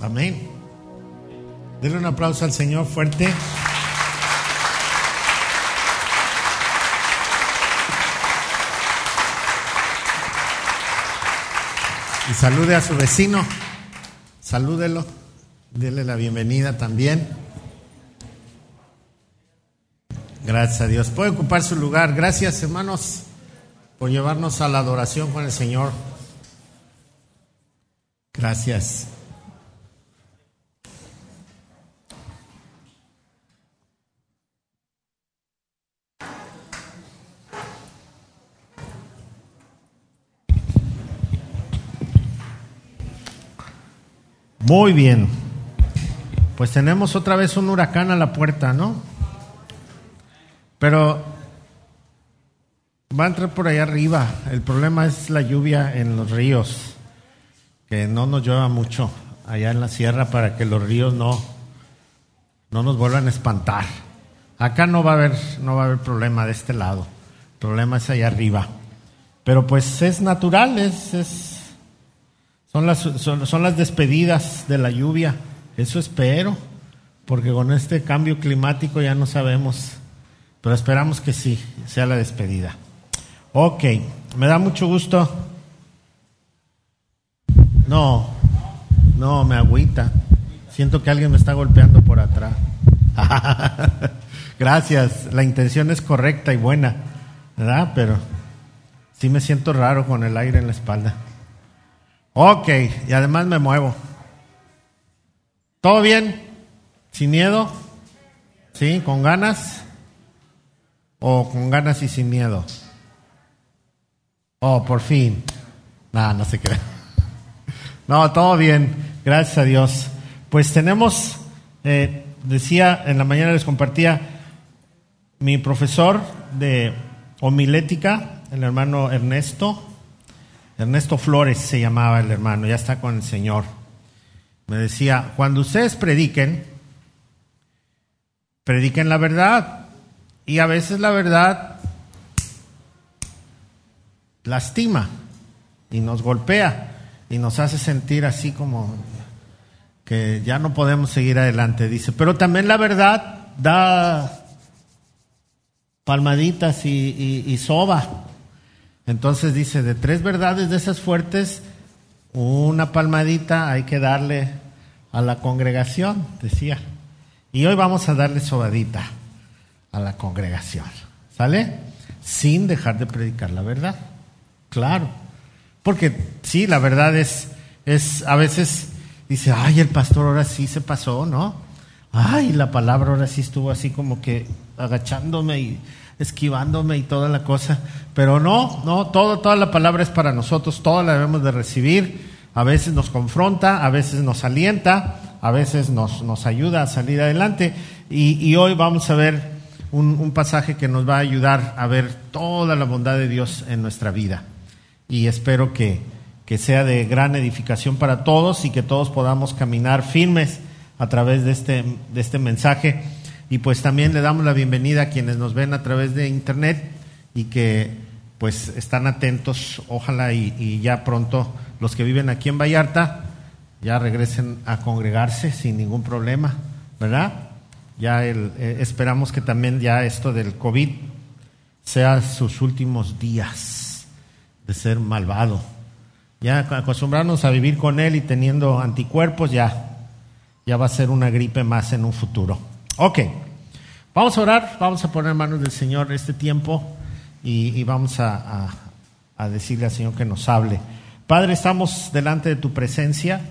Amén. Denle un aplauso al Señor fuerte. Y salude a su vecino. Salúdelo. Dele la bienvenida también. Gracias a Dios. Puede ocupar su lugar. Gracias, hermanos, por llevarnos a la adoración con el Señor. Gracias. Muy bien. Pues tenemos otra vez un huracán a la puerta, ¿no? Pero va a entrar por allá arriba. El problema es la lluvia en los ríos, que no nos llueva mucho allá en la sierra para que los ríos no, no nos vuelvan a espantar. Acá no va a haber, no va a haber problema de este lado. El problema es allá arriba. Pero pues es natural, es, es son las, son, las despedidas de la lluvia. Eso espero, porque con este cambio climático ya no sabemos, pero esperamos que sí, sea la despedida. Ok, me da mucho gusto. No, no, me agüita. Siento que alguien me está golpeando por atrás. Gracias, la intención es correcta y buena, ¿verdad? Pero sí me siento raro con el aire en la espalda. Ok, y además me muevo. ¿Todo bien? ¿Sin miedo? ¿Sí? ¿Con ganas? ¿O con ganas y sin miedo? Oh, por fin. No, no se cree. No, todo bien. Gracias a Dios. Pues tenemos, eh, decía, en la mañana les compartía mi profesor de homilética, el hermano Ernesto, Ernesto Flores se llamaba el hermano, ya está con el Señor. Me decía, cuando ustedes prediquen, prediquen la verdad. Y a veces la verdad lastima y nos golpea y nos hace sentir así como que ya no podemos seguir adelante, dice. Pero también la verdad da palmaditas y, y soba entonces dice, de tres verdades de esas fuertes, una palmadita hay que darle a la congregación, decía. Y hoy vamos a darle sobadita a la congregación. ¿Sale? Sin dejar de predicar la verdad. Claro. Porque sí, la verdad es, es a veces dice, ay, el pastor ahora sí se pasó, ¿no? Ay, la palabra ahora sí estuvo así como que agachándome y esquivándome y toda la cosa. Pero no, no, todo, toda la palabra es para nosotros, toda la debemos de recibir. A veces nos confronta, a veces nos alienta, a veces nos, nos ayuda a salir adelante. Y, hoy vamos a ver un, un, pasaje que nos va a ayudar a ver toda la bondad de Dios en nuestra vida. Y espero que, que sea de gran edificación para todos y que todos podamos caminar firmes a través de este, de este mensaje y pues también le damos la bienvenida a quienes nos ven a través de internet y que pues están atentos, ojalá y, ya pronto los que viven aquí en Vallarta ya regresen a congregarse sin ningún problema, ¿verdad? Ya el, eh, esperamos que también ya esto del COVID sea sus últimos días de ser malvado. Ya acostumbrarnos a vivir con él y teniendo anticuerpos, ya, ya va a ser una gripe más en un futuro. Ok, vamos a orar, vamos a poner manos del Señor este tiempo y, vamos a, decirle al Señor que nos hable. Padre, estamos delante de tu presencia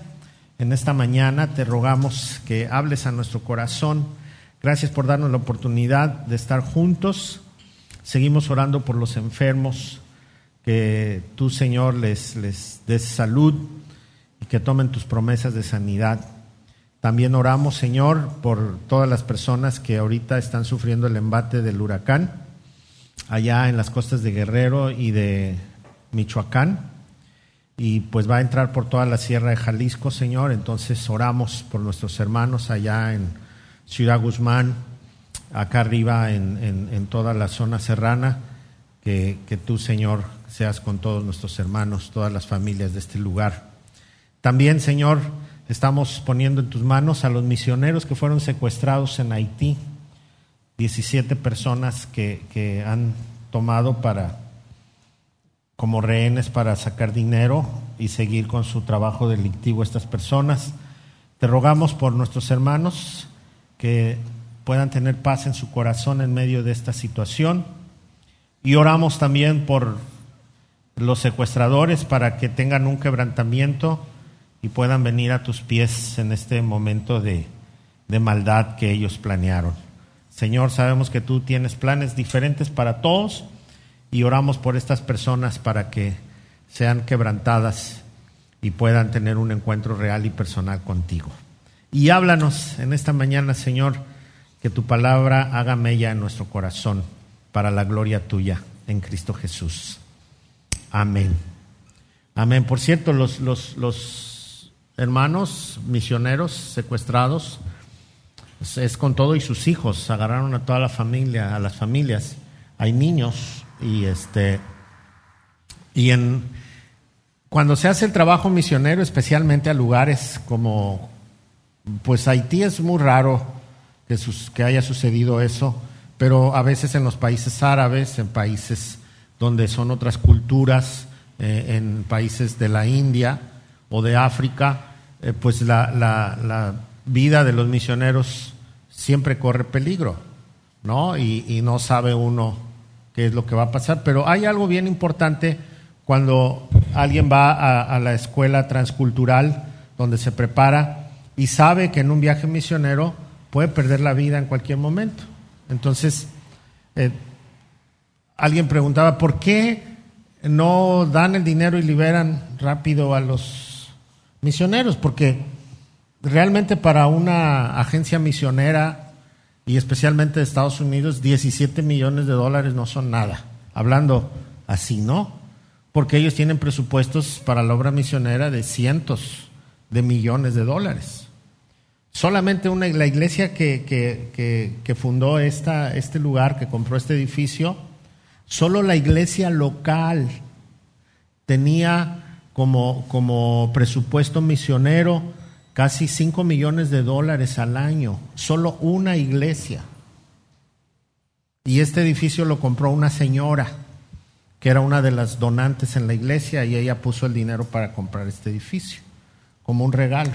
en esta mañana, te rogamos que hables a nuestro corazón. Gracias por darnos la oportunidad de estar juntos. Seguimos orando por los enfermos, que tú, Señor, les, les des salud y que tomen tus promesas de sanidad. También oramos, Señor, por todas las personas que ahorita están sufriendo el embate del huracán, allá en las costas de Guerrero y de Michoacán. Y pues va a entrar por toda la sierra de Jalisco, Señor. Entonces oramos por nuestros hermanos allá en Ciudad Guzmán, acá arriba en, toda la zona serrana. Que, que tú, Señor, seas con todos nuestros hermanos, todas las familias de este lugar. También, Señor, estamos poniendo en tus manos a los misioneros que fueron secuestrados en Haití, 17 personas que, que han tomado para como rehenes para sacar dinero y seguir con su trabajo delictivo estas personas. Te rogamos por nuestros hermanos que puedan tener paz en su corazón en medio de esta situación y oramos también por los secuestradores para que tengan un quebrantamiento y puedan venir a tus pies en este momento de, de maldad que ellos planearon. Señor, sabemos que tú tienes planes diferentes para todos y oramos por estas personas para que sean quebrantadas y puedan tener un encuentro real y personal contigo. Y háblanos en esta mañana, Señor, que tu palabra haga mella en nuestro corazón para la gloria tuya en Cristo Jesús. Amén. Amén. Por cierto, los, los, los hermanos misioneros secuestrados es con todo y sus hijos, agarraron a toda la familia, a las familias. Hay niños y este y en cuando se hace el trabajo misionero, especialmente a lugares como pues Haití es muy raro que, que haya sucedido eso, pero a veces en los países árabes, en países donde son otras culturas, eh, en países de la India o de África, eh, pues la, la, la, vida de los misioneros siempre corre peligro, ¿no? Y, no sabe uno qué es lo que va a pasar. Pero hay algo bien importante cuando alguien va a, a, la escuela transcultural donde se prepara y sabe que en un viaje misionero puede perder la vida en cualquier momento. Entonces, eh, alguien preguntaba, ¿por qué no dan el dinero y liberan rápido a los misioneros? Porque realmente para una agencia misionera y especialmente de Estados Unidos, 17 millones de dólares no son nada. Hablando así, ¿no? Porque ellos tienen presupuestos para la obra misionera de cientos de millones de dólares. Solamente una, la iglesia que, que, fundó esta, este lugar, que compró este edificio, solo la iglesia local tenía como, como presupuesto misionero casi 5 millones de dólares al año, solo una iglesia. Y este edificio lo compró una señora, que era una de las donantes en la iglesia, y ella puso el dinero para comprar este edificio, como un regalo.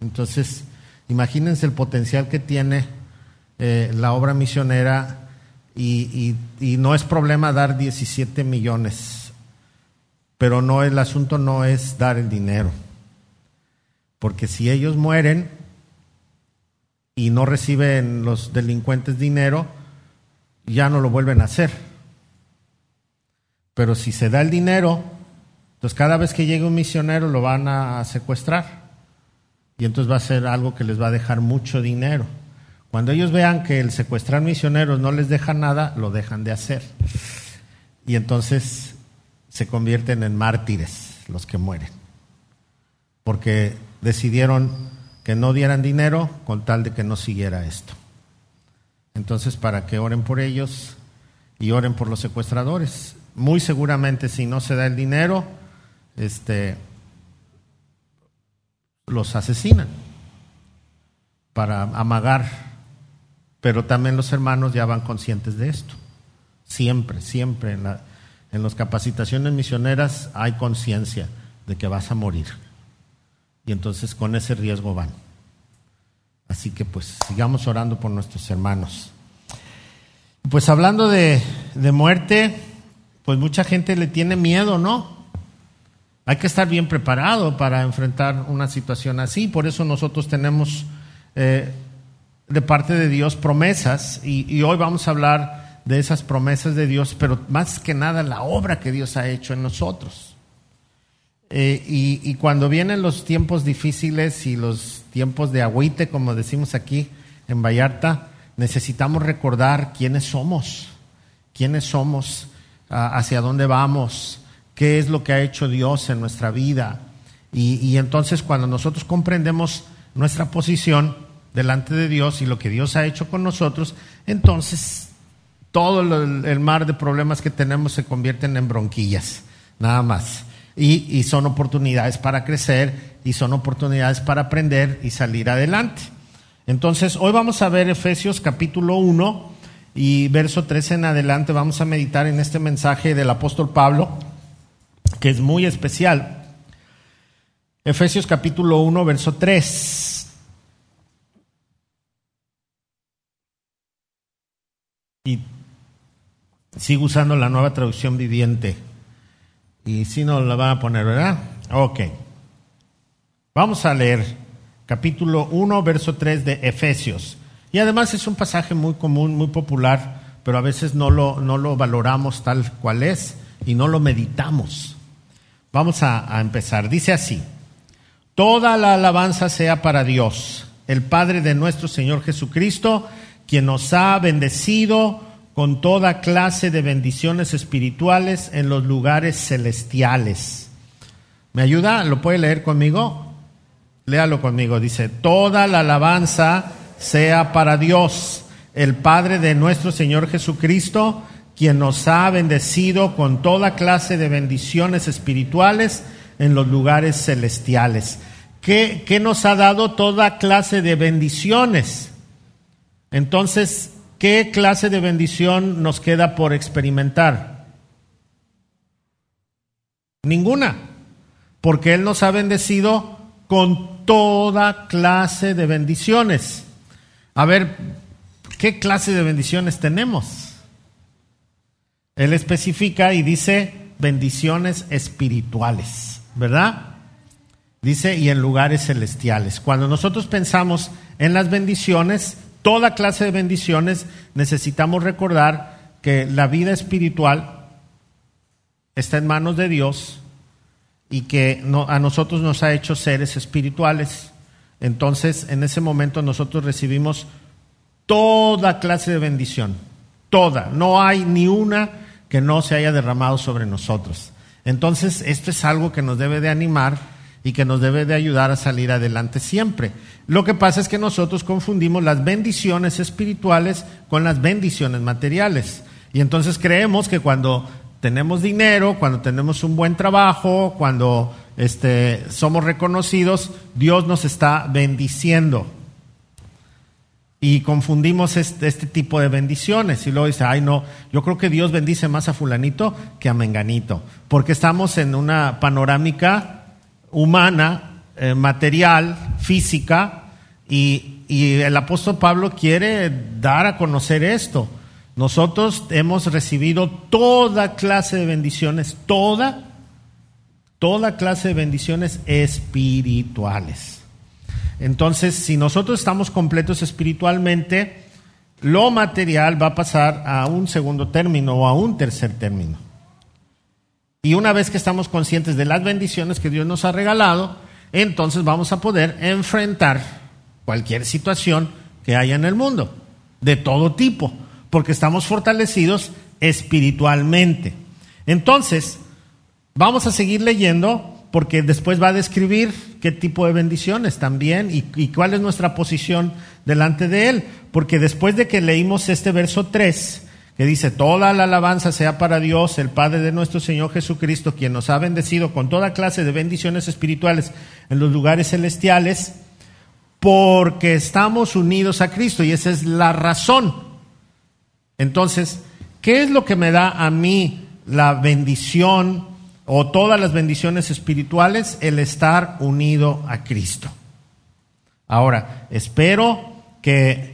Entonces, imagínense el potencial que tiene eh, la obra misionera, y, y no es problema dar 17 millones, pero no el asunto no es dar el dinero porque si ellos mueren y no reciben los delincuentes dinero, ya no lo vuelven a hacer. Pero si se da el dinero, entonces cada vez que llegue un misionero lo van a secuestrar. Y entonces va a ser algo que les va a dejar mucho dinero. Cuando ellos vean que el secuestrar misioneros no les deja nada, lo dejan de hacer. Y entonces se convierten en mártires los que mueren. Porque decidieron que no dieran dinero con tal de que no siguiera esto. Entonces, para que oren por ellos y oren por los secuestradores. Muy seguramente si no se da el dinero, este, los asesinan para amagar. Pero también los hermanos ya van conscientes de esto. Siempre, siempre en, la, en las capacitaciones misioneras hay conciencia de que vas a morir y entonces con ese riesgo van. Así que pues sigamos orando por nuestros hermanos. Pues hablando de, de, muerte, pues mucha gente le tiene miedo, ¿no? Hay que estar bien preparado para enfrentar una situación así. Por eso nosotros tenemos eh, de parte de Dios promesas y, y hoy vamos a hablar de esas promesas de Dios, pero más que nada la obra que Dios ha hecho en nosotros. Eh, y, cuando vienen los tiempos difíciles y los tiempos de agüite, como decimos aquí en Vallarta, necesitamos recordar quiénes somos, quiénes somos, hacia dónde vamos, qué es lo que ha hecho Dios en nuestra vida. Y, entonces cuando nosotros comprendemos nuestra posición delante de Dios y lo que Dios ha hecho con nosotros, entonces todo el mar de problemas que tenemos se convierten en bronquillas, nada más y, son oportunidades para crecer y son oportunidades para aprender y salir adelante. Entonces, hoy vamos a ver Efesios capítulo 1 y verso 13 en adelante. Vamos a meditar en este mensaje del apóstol Pablo, que es muy especial. Efesios capítulo 1, verso 3. Y sigo usando la nueva traducción viviente. Y si no la van a poner, ¿verdad? Ok. Vamos a leer capítulo 1, verso 3 de Efesios. Y además es un pasaje muy común, muy popular, pero a veces no lo, no lo valoramos tal cual es y no lo meditamos. Vamos a empezar. Dice así, toda la alabanza sea para Dios, el Padre de nuestro Señor Jesucristo, quien nos ha bendecido con toda clase de bendiciones espirituales en los lugares celestiales. ¿Me ayuda? ¿Lo puede leer conmigo? Léalo conmigo. Dice, toda la alabanza sea para Dios, el Padre de nuestro Señor Jesucristo, quien nos ha bendecido con toda clase de bendiciones espirituales en los lugares celestiales. ¿Qué, qué nos ha dado toda clase de bendiciones? Entonces, ¿Qué clase de bendición nos queda por experimentar? Ninguna, porque Él nos ha bendecido con toda clase de bendiciones. A ver, ¿qué clase de bendiciones tenemos? Él especifica y dice bendiciones espirituales, ¿verdad? Dice, y en lugares celestiales. Cuando nosotros pensamos en las bendiciones, toda clase de bendiciones, necesitamos recordar que la vida espiritual está en manos de Dios y que a nosotros nos ha hecho seres espirituales. Entonces, en ese momento nosotros recibimos toda clase de bendición, toda. No hay ni una que no se haya derramado sobre nosotros. Entonces, esto es algo que nos debe de animar y que nos debe de ayudar a salir adelante siempre. Lo que pasa es que nosotros confundimos las bendiciones espirituales con las bendiciones materiales. Y entonces creemos que cuando tenemos dinero, cuando tenemos un buen trabajo, cuando este, somos reconocidos, Dios nos está bendiciendo. Y confundimos este, este, tipo de bendiciones. Y luego dice, ay no, yo creo que Dios bendice más a fulanito que a menganito. Porque estamos en una panorámica humana, eh, material, física, y, y el apóstol Pablo quiere dar a conocer esto. Nosotros hemos recibido toda clase de bendiciones, toda, toda clase de bendiciones espirituales. Entonces, si nosotros estamos completos espiritualmente, lo material va a pasar a un segundo término o a un tercer término. Y una vez que estamos conscientes de las bendiciones que Dios nos ha regalado, entonces vamos a poder enfrentar cualquier situación que haya en el mundo, de todo tipo, porque estamos fortalecidos espiritualmente. Entonces, vamos a seguir leyendo porque después va a describir qué tipo de bendiciones también y, cuál es nuestra posición delante de Él. Porque después de que leímos este verso 3, que dice, toda la alabanza sea para Dios, el Padre de nuestro Señor Jesucristo, quien nos ha bendecido con toda clase de bendiciones espirituales en los lugares celestiales, porque estamos unidos a Cristo y esa es la razón. Entonces, ¿qué es lo que me da a mí la bendición o todas las bendiciones espirituales? El estar unido a Cristo. Ahora, espero que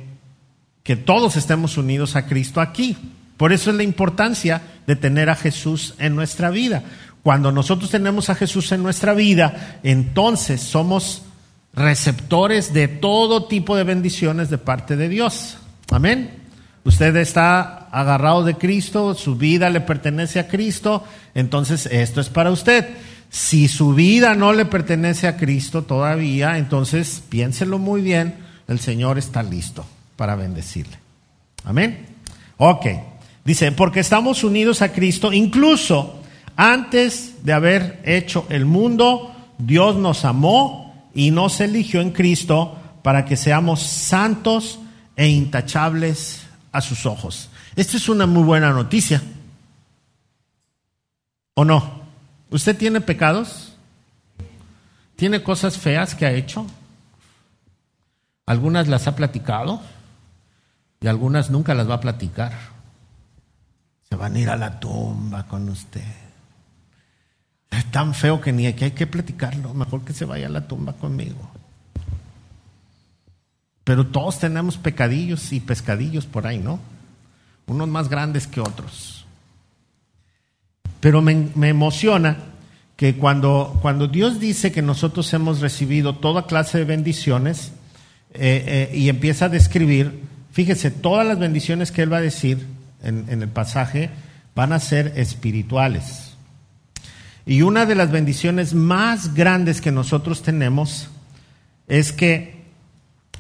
que todos estemos unidos a Cristo aquí. Por eso es la importancia de tener a Jesús en nuestra vida. Cuando nosotros tenemos a Jesús en nuestra vida, entonces somos receptores de todo tipo de bendiciones de parte de Dios. Amén. Usted está agarrado de Cristo, su vida le pertenece a Cristo, entonces esto es para usted. Si su vida no le pertenece a Cristo todavía, entonces piénselo muy bien, el Señor está listo para bendecirle. Amén. Ok. Dice, porque estamos unidos a Cristo, incluso antes de haber hecho el mundo, Dios nos amó y nos eligió en Cristo para que seamos santos e intachables a sus ojos. Esta es una muy buena noticia. ¿O no? ¿Usted tiene pecados? tiene cosas feas que ha hecho. Algunas las ha platicado y algunas nunca las va a platicar. Se van a ir a la tumba con usted. Es tan feo que ni aquí hay que platicarlo. Mejor que se vaya a la tumba conmigo. Pero todos tenemos pecadillos y pescadillos por ahí, ¿no? Unos más grandes que otros. Pero me, emociona que cuando, cuando, Dios dice que nosotros hemos recibido toda clase de bendiciones eh, eh, y empieza a describir, fíjese, todas las bendiciones que Él va a decir en, el pasaje van a ser espirituales. Y una de las bendiciones más grandes que nosotros tenemos es que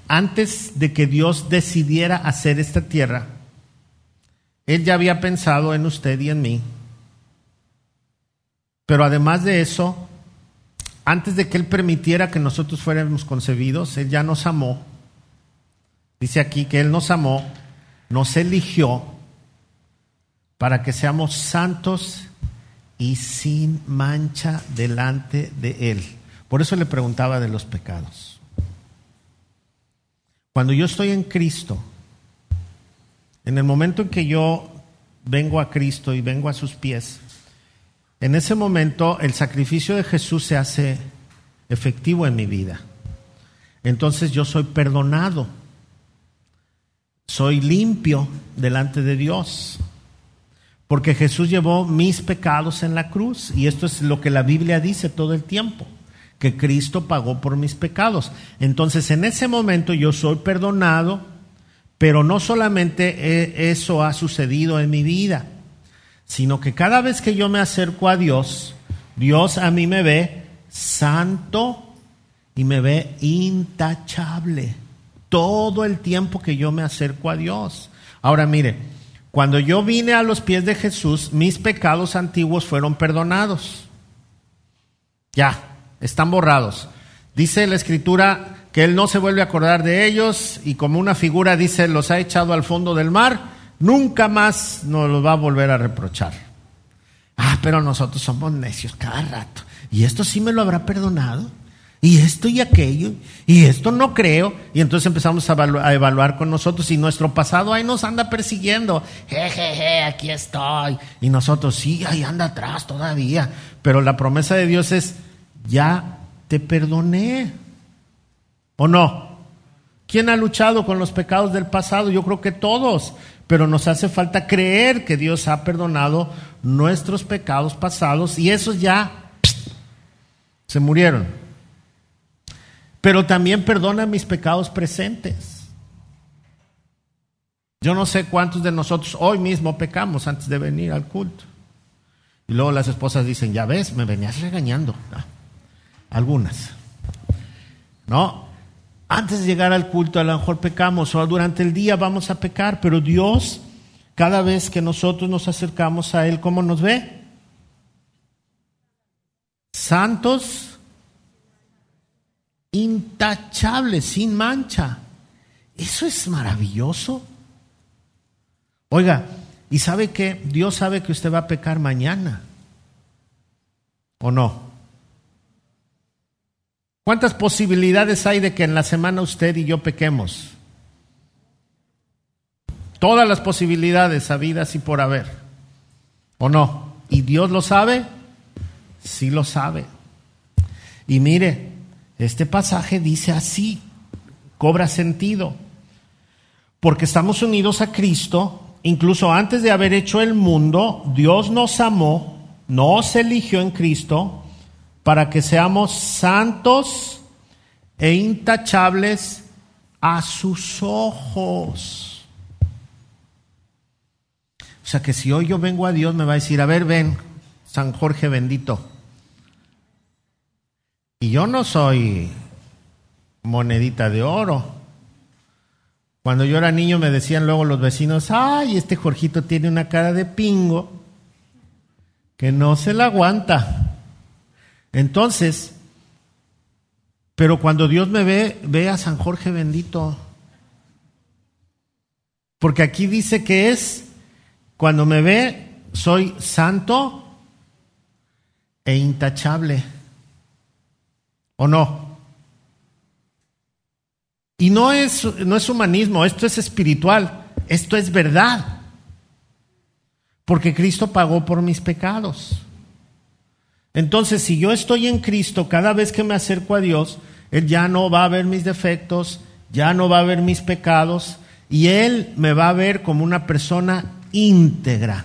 antes de que Dios decidiera hacer esta tierra, Él ya había pensado en usted y en mí. Pero además de eso, antes de que Él permitiera que nosotros fuéramos concebidos, Él ya nos amó. Dice aquí que Él nos amó, nos eligió para que seamos santos y sin mancha delante de Él. Por eso le preguntaba de los pecados. Cuando yo estoy en Cristo, en el momento en que yo vengo a Cristo y vengo a sus pies, en ese momento el sacrificio de Jesús se hace efectivo en mi vida. Entonces yo soy perdonado, soy limpio delante de Dios, porque Jesús llevó mis pecados en la cruz y esto es lo que la Biblia dice todo el tiempo que Cristo pagó por mis pecados. Entonces, en ese momento yo soy perdonado, pero no solamente eso ha sucedido en mi vida, sino que cada vez que yo me acerco a Dios, Dios a mí me ve santo y me ve intachable todo el tiempo que yo me acerco a Dios. Ahora mire, cuando yo vine a los pies de Jesús, mis pecados antiguos fueron perdonados. Ya, están borrados. Dice la escritura que Él no se vuelve a acordar de ellos y como una figura dice, los ha echado al fondo del mar, nunca más nos los va a volver a reprochar. Ah, pero nosotros somos necios cada rato. ¿Y esto sí me lo habrá perdonado? Y esto y aquello, y esto no creo. Y entonces empezamos a, evaluar con nosotros y nuestro pasado ahí nos anda persiguiendo. Jejeje, aquí estoy. Y nosotros, sí, ahí anda atrás todavía. Pero la promesa de Dios es, ya te perdoné. ¿O no? ¿Quién ha luchado con los pecados del pasado? Yo creo que todos, pero nos hace falta creer que Dios ha perdonado nuestros pecados pasados y esos ya se murieron. Pero también perdona mis pecados presentes. Yo no sé cuántos de nosotros hoy mismo pecamos antes de venir al culto. Y luego las esposas dicen, ya ves, me venías regañando. Algunas. ¿No? Antes de llegar al culto a lo mejor pecamos o durante el día vamos a pecar, pero Dios, cada vez que nosotros nos acercamos a Él, ¿cómo nos ve? Santos, intachables, sin mancha. Eso es maravilloso. Oiga, ¿y sabe que Dios sabe que usted va a pecar mañana? ¿O no? ¿Cuántas posibilidades hay de que en la semana usted y yo pequemos? Todas las posibilidades habidas y por haber. ¿O no? ¿Y Dios lo sabe? Sí lo sabe. Y mire, este pasaje dice así, cobra sentido. Porque estamos unidos a Cristo, incluso antes de haber hecho el mundo, Dios nos amó, nos eligió en Cristo para que seamos santos e intachables a sus ojos. O sea que si hoy yo vengo a Dios me va a decir, a ver, ven, San Jorge bendito. Y yo no soy monedita de oro. Cuando yo era niño me decían luego los vecinos, ay, este Jorgito tiene una cara de pingo que no se la aguanta. Entonces, pero cuando Dios me ve, ve a San Jorge bendito. Porque aquí dice que es, cuando me ve, soy santo e intachable. ¿O no? Y no es, no es humanismo, esto es espiritual, esto es verdad. Porque Cristo pagó por mis pecados. Entonces, si yo estoy en Cristo, cada vez que me acerco a Dios, Él ya no va a ver mis defectos, ya no va a ver mis pecados, y Él me va a ver como una persona íntegra,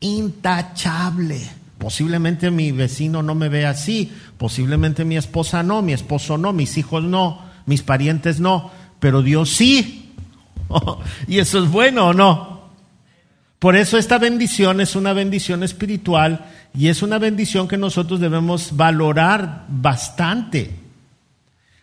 intachable. Posiblemente mi vecino no me ve así, posiblemente mi esposa no, mi esposo no, mis hijos no, mis parientes no, pero Dios sí. y eso es bueno o no. Por eso esta bendición es una bendición espiritual y es una bendición que nosotros debemos valorar bastante.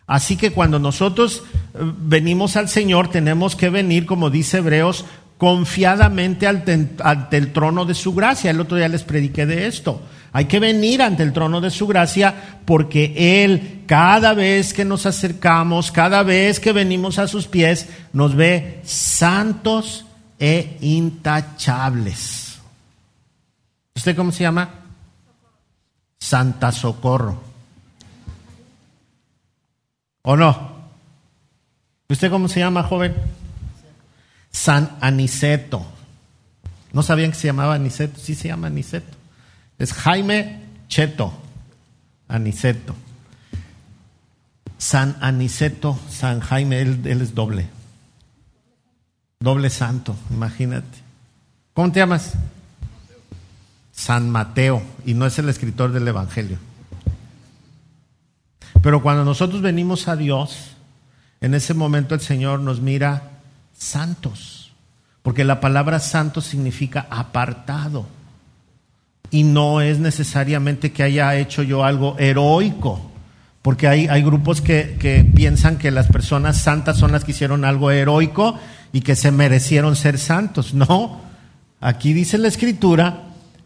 Así que cuando nosotros eh, venimos al Señor, tenemos que venir, como dice Hebreos, confiadamente ante, el trono de su gracia. El otro día les prediqué de esto. Hay que venir ante el trono de su gracia porque Él, cada vez que nos acercamos, cada vez que venimos a sus pies, nos ve santos e intachables. ¿Usted cómo se llama? Santa Socorro. ¿O no? ¿Usted cómo se llama, joven? San Aniceto. ¿No sabían que se llamaba Aniceto? Sí se llama Aniceto. Es Jaime Cheto Aniceto. San Aniceto, San Jaime, él, él es doble. Doble santo, imagínate. ¿Cómo te llamas? San Mateo, y no es el escritor del Evangelio. Pero cuando nosotros venimos a Dios, en ese momento el Señor nos mira santos, porque la palabra santo significa apartado. Y no es necesariamente que haya hecho yo algo heroico, porque hay, hay grupos que, que piensan que las personas santas son las que hicieron algo heroico y que se merecieron ser santos. No, aquí dice la escritura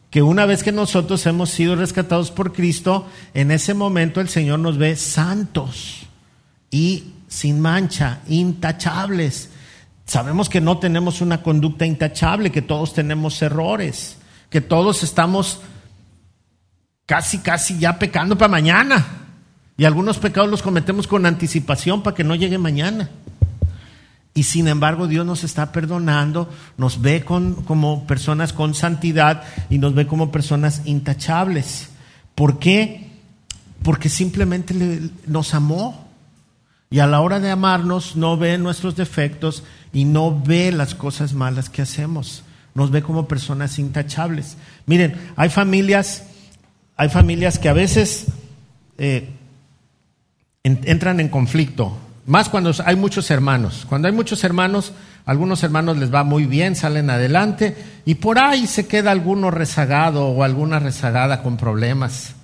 que una vez que nosotros hemos sido rescatados por Cristo, en ese momento el Señor nos ve santos y sin mancha, intachables. Sabemos que no tenemos una conducta intachable, que todos tenemos errores, que todos estamos casi, casi ya pecando para mañana. Y algunos pecados los cometemos con anticipación para que no llegue mañana. Y sin embargo Dios nos está perdonando, nos ve como personas con santidad y nos ve como personas intachables. ¿Por qué? Porque simplemente nos amó. Y a la hora de amarnos no ve nuestros defectos y no ve las cosas malas que hacemos. Nos ve como personas intachables. Miren, hay familias, hay familias que a veces eh, entran en conflicto más cuando hay muchos hermanos. Cuando hay muchos hermanos, algunos hermanos les va muy bien, salen adelante y por ahí se queda alguno rezagado o alguna rezagada con problemas.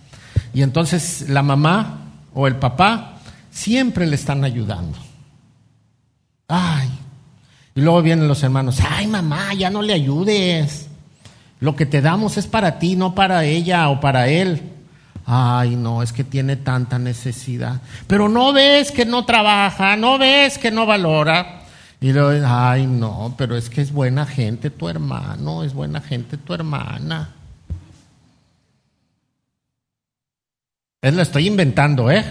Y entonces la mamá o el papá siempre le están ayudando. Ay. Y luego vienen los hermanos, ay mamá, ya no le ayudes. Lo que te damos es para ti, no para ella o para él. Ay, no, es que tiene tanta necesidad. Pero no ves que no trabaja, no ves que no valora. Y luego, ay, no, pero es que es buena gente tu hermano, es buena gente tu hermana. Es lo estoy inventando, ¿eh?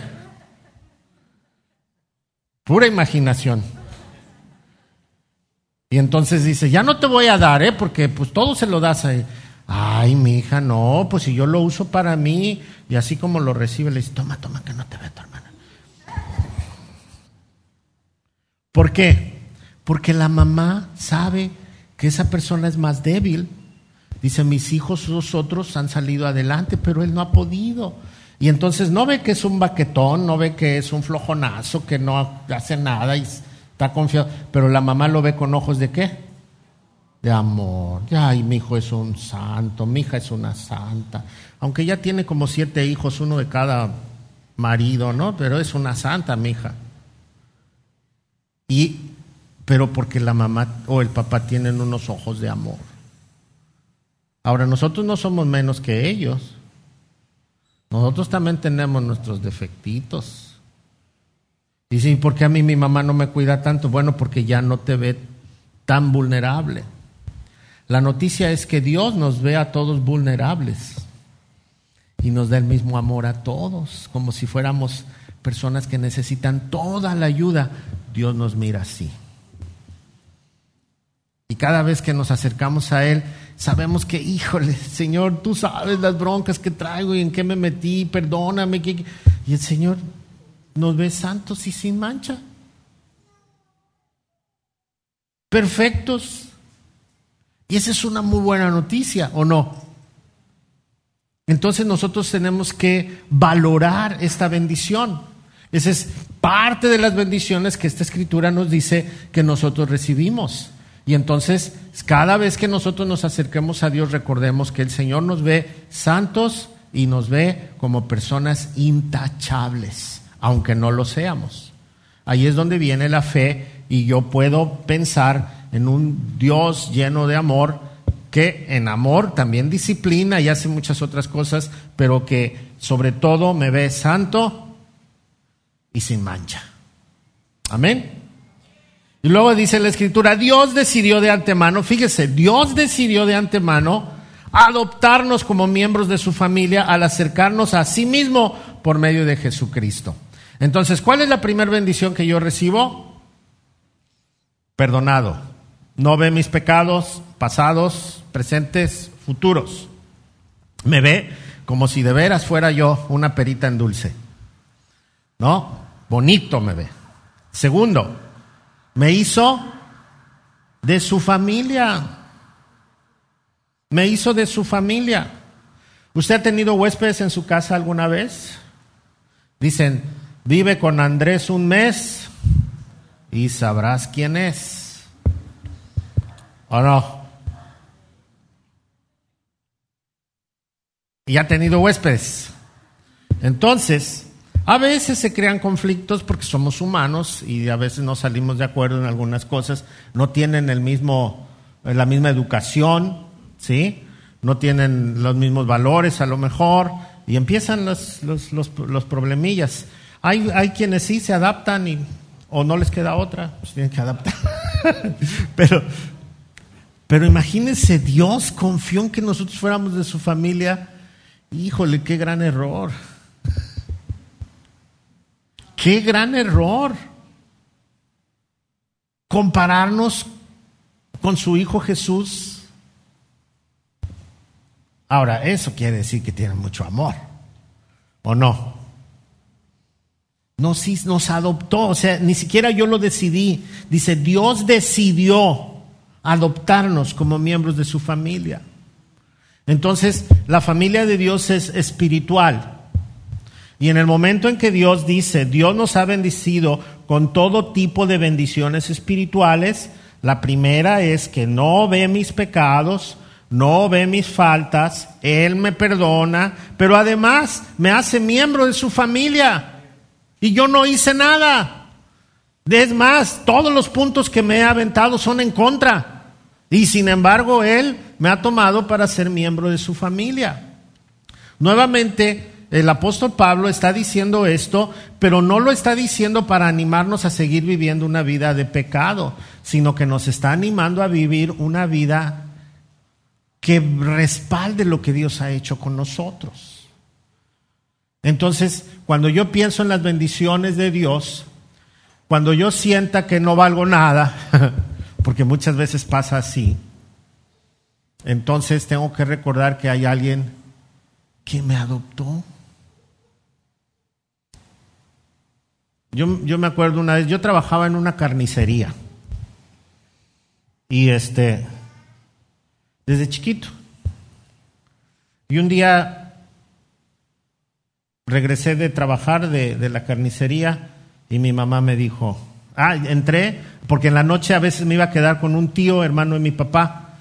Pura imaginación. Y entonces dice, ya no te voy a dar, ¿eh? Porque pues todo se lo das a él. Ay, mi hija, no, pues si yo lo uso para mí y así como lo recibe, le dice, toma, toma, que no te ve tu hermana. ¿Por qué? Porque la mamá sabe que esa persona es más débil. Dice, mis hijos, los otros han salido adelante, pero él no ha podido. Y entonces no ve que es un baquetón, no ve que es un flojonazo, que no hace nada y está confiado, pero la mamá lo ve con ojos de qué? de amor. Ay, mi hijo es un santo, mi hija es una santa. Aunque ya tiene como siete hijos, uno de cada marido, ¿no? Pero es una santa, mi hija. Y, pero porque la mamá o el papá tienen unos ojos de amor. Ahora, nosotros no somos menos que ellos. Nosotros también tenemos nuestros defectitos. Dice, ¿y por qué a mí mi mamá no me cuida tanto? Bueno, porque ya no te ve tan vulnerable. La noticia es que Dios nos ve a todos vulnerables y nos da el mismo amor a todos, como si fuéramos personas que necesitan toda la ayuda, Dios nos mira así. Y cada vez que nos acercamos a Él, sabemos que, híjole, Señor, tú sabes las broncas que traigo y en qué me metí, perdóname. Y el Señor nos ve santos y sin mancha. Perfectos. Y esa es una muy buena noticia, ¿o no? Entonces nosotros tenemos que valorar esta bendición. Esa es parte de las bendiciones que esta escritura nos dice que nosotros recibimos. Y entonces, cada vez que nosotros nos acerquemos a Dios, recordemos que el Señor nos ve santos y nos ve como personas intachables, aunque no lo seamos. Ahí es donde viene la fe y yo puedo pensar en un Dios lleno de amor que en amor también disciplina y hace muchas otras cosas, pero que sobre todo me ve santo y sin mancha. Amén. Y luego dice la escritura, Dios decidió de antemano, fíjese, Dios decidió de antemano adoptarnos como miembros de su familia al acercarnos a sí mismo por medio de Jesucristo. Entonces, ¿cuál es la primera bendición que yo recibo? Perdonado no ve mis pecados pasados, presentes, futuros. Me ve como si de veras fuera yo una perita en dulce. ¿No? Bonito me ve. Segundo, me hizo de su familia. Me hizo de su familia. ¿Usted ha tenido huéspedes en su casa alguna vez? Dicen, vive con Andrés un mes y sabrás quién es. ¿O no? Y ha tenido huéspedes. Entonces, a veces se crean conflictos porque somos humanos y a veces no salimos de acuerdo en algunas cosas. No tienen el mismo, la misma educación, ¿sí? No tienen los mismos valores a lo mejor y empiezan los, los, los, problemillas. Hay, hay quienes sí se adaptan y, o no les queda otra, pues tienen que adaptar. Pero pero imagínense, Dios confió en que nosotros fuéramos de su familia. Híjole, qué gran error. Qué gran error. Compararnos con su Hijo Jesús. Ahora, eso quiere decir que tiene mucho amor. ¿O no? Nos, nos adoptó, o sea, ni siquiera yo lo decidí. Dice, Dios decidió adoptarnos como miembros de su familia. Entonces, la familia de Dios es espiritual. Y en el momento en que Dios dice, Dios nos ha bendecido con todo tipo de bendiciones espirituales, la primera es que no ve mis pecados, no ve mis faltas, Él me perdona, pero además me hace miembro de su familia. Y yo no hice nada. Es más, todos los puntos que me he aventado son en contra. Y sin embargo, Él me ha tomado para ser miembro de su familia. Nuevamente, el apóstol Pablo está diciendo esto, pero no lo está diciendo para animarnos a seguir viviendo una vida de pecado, sino que nos está animando a vivir una vida que respalde lo que Dios ha hecho con nosotros. Entonces, cuando yo pienso en las bendiciones de Dios, cuando yo sienta que no valgo nada, porque muchas veces pasa así. Entonces tengo que recordar que hay alguien que me adoptó. Yo, yo, me acuerdo una vez, yo trabajaba en una carnicería. Y este, desde chiquito. Y un día regresé de trabajar de, de la carnicería y mi mamá me dijo, ah, entré porque en la noche a veces me iba a quedar con un tío, hermano de mi papá,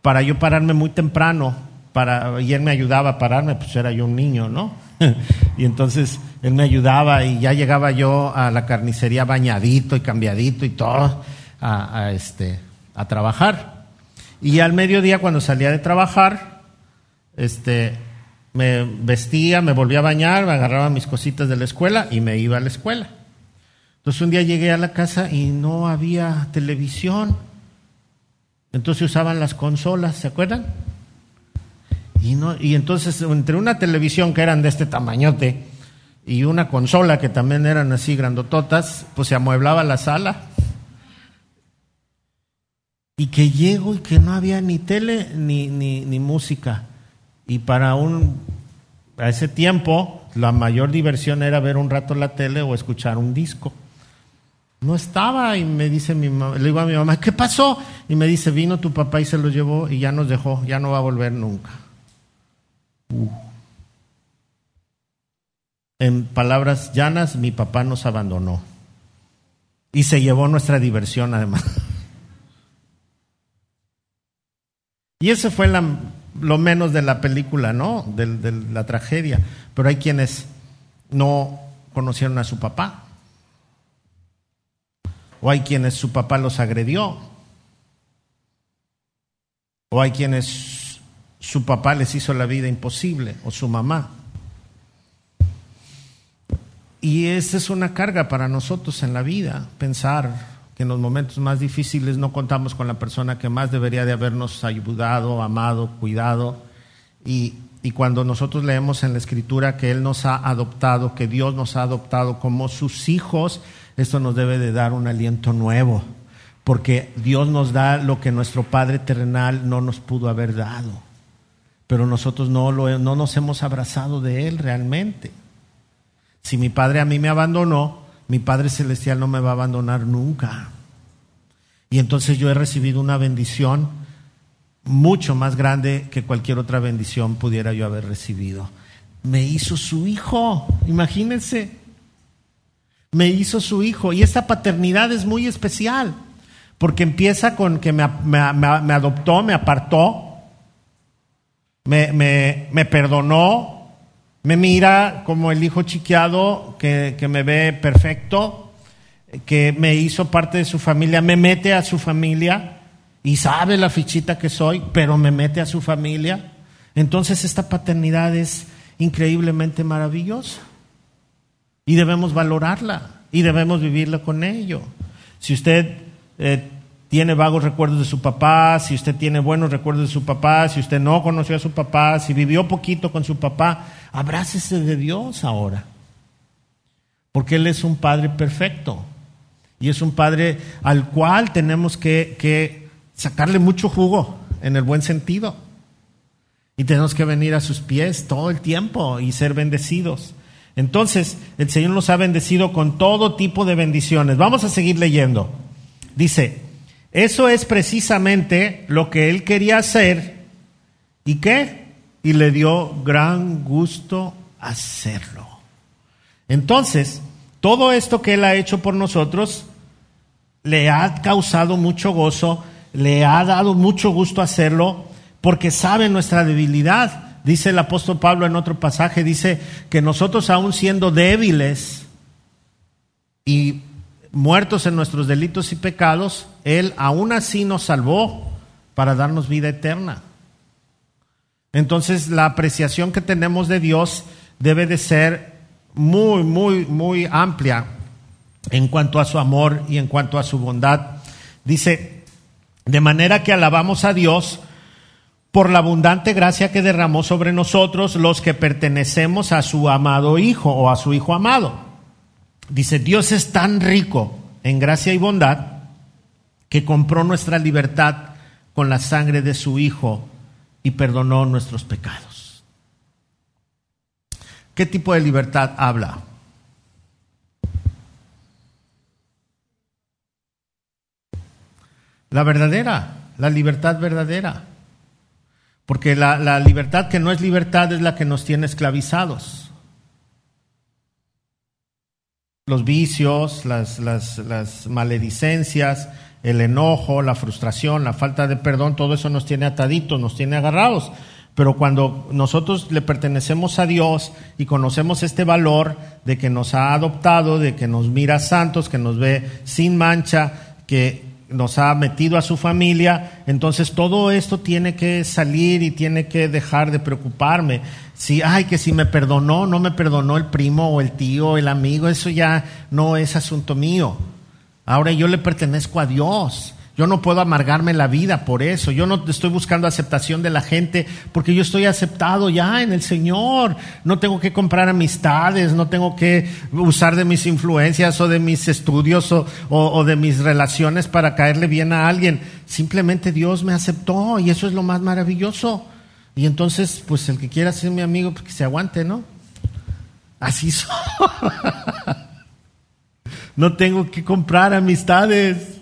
para yo pararme muy temprano, para, y él me ayudaba a pararme, pues era yo un niño, ¿no? y entonces él me ayudaba y ya llegaba yo a la carnicería bañadito y cambiadito y todo a, este, a trabajar. Y al mediodía cuando salía de trabajar, este, me vestía, me volvía a bañar, me agarraba mis cositas de la escuela y me iba a la escuela. Entonces un día llegué a la casa y no había televisión. Entonces usaban las consolas, ¿se acuerdan? Y, no, y entonces entre una televisión que eran de este tamañote y una consola que también eran así grandototas, pues se amueblaba la sala. Y que llego y que no había ni tele ni, ni, música. Y para un, a ese tiempo, la mayor diversión era ver un rato la tele o escuchar un disco. No estaba y me dice mi mamá, le digo a mi mamá, ¿qué pasó? Y me dice, vino tu papá y se lo llevó y ya nos dejó, ya no va a volver nunca. En palabras llanas, mi papá nos abandonó y se llevó nuestra diversión además. Y ese fue lo menos de la película, ¿no? De la tragedia. Pero hay quienes no conocieron a su papá. O hay quienes su papá los agredió. O hay quienes su papá les hizo la vida imposible, o su mamá. Y esa es una carga para nosotros en la vida, pensar que en los momentos más difíciles no contamos con la persona que más debería de habernos ayudado, amado, cuidado. Y, cuando nosotros leemos en la Escritura que Él nos ha adoptado, que Dios nos ha adoptado como sus hijos, esto nos debe de dar un aliento nuevo, porque Dios nos da lo que nuestro Padre terrenal no nos pudo haber dado, pero nosotros no, lo, no nos hemos abrazado de Él realmente. Si mi Padre a mí me abandonó, mi Padre Celestial no me va a abandonar nunca. Y entonces yo he recibido una bendición mucho más grande que cualquier otra bendición pudiera yo haber recibido. Me hizo su hijo, imagínense me hizo su hijo. Y esta paternidad es muy especial, porque empieza con que me, adoptó, me apartó, me, me, perdonó, me mira como el hijo chiqueado que, que me ve perfecto, que me hizo parte de su familia, me mete a su familia y sabe la fichita que soy, pero me mete a su familia. Entonces esta paternidad es increíblemente maravillosa y debemos valorarla y debemos vivirla con ello. Si usted eh, tiene vagos recuerdos de su papá, si usted tiene buenos recuerdos de su papá, si usted no conoció a su papá, si vivió poquito con su papá, abrácese de Dios ahora. Porque Él es un Padre perfecto. Y es un Padre al cual tenemos que, que sacarle mucho jugo, en el buen sentido. Y tenemos que venir a sus pies todo el tiempo y ser bendecidos. Entonces, el Señor nos ha bendecido con todo tipo de bendiciones. Vamos a seguir leyendo. Dice, eso es precisamente lo que Él quería hacer. ¿Y qué? Y le dio gran gusto hacerlo. Entonces, todo esto que Él ha hecho por nosotros le ha causado mucho gozo, le ha dado mucho gusto hacerlo, porque sabe nuestra debilidad Dice el apóstol Pablo en otro pasaje, dice que nosotros aún siendo débiles y muertos en nuestros delitos y pecados, Él aún así nos salvó para darnos vida eterna. Entonces la apreciación que tenemos de Dios debe de ser muy, muy, muy amplia en cuanto a su amor y en cuanto a su bondad. Dice, de manera que alabamos a Dios por la abundante gracia que derramó sobre nosotros los que pertenecemos a su amado Hijo o a su Hijo amado. Dice, Dios es tan rico en gracia y bondad que compró nuestra libertad con la sangre de su Hijo y perdonó nuestros pecados. ¿Qué tipo de libertad habla? La verdadera, la libertad verdadera. Porque la, libertad que no es libertad es la que nos tiene esclavizados. Los vicios, las, las maledicencias, el enojo, la frustración, la falta de perdón, todo eso nos tiene ataditos, nos tiene agarrados. Pero cuando nosotros le pertenecemos a Dios y conocemos este valor de que nos ha adoptado, de que nos mira santos, que nos ve sin mancha, que nos ha metido a su familia, entonces todo esto tiene que salir y tiene que dejar de preocuparme. Si, ay, que si me perdonó, no me perdonó el primo o el tío o el amigo, eso ya no es asunto mío. Ahora yo le pertenezco a Dios Yo no puedo amargarme la vida por eso. Yo no estoy buscando aceptación de la gente porque yo estoy aceptado ya en el Señor. No tengo que comprar amistades, no tengo que usar de mis influencias o de mis estudios o, o de mis relaciones para caerle bien a alguien. Simplemente Dios me aceptó y eso es lo más maravilloso. Y entonces, pues el que quiera ser mi amigo, pues que se aguante, ¿no? Así soy. no tengo que comprar amistades.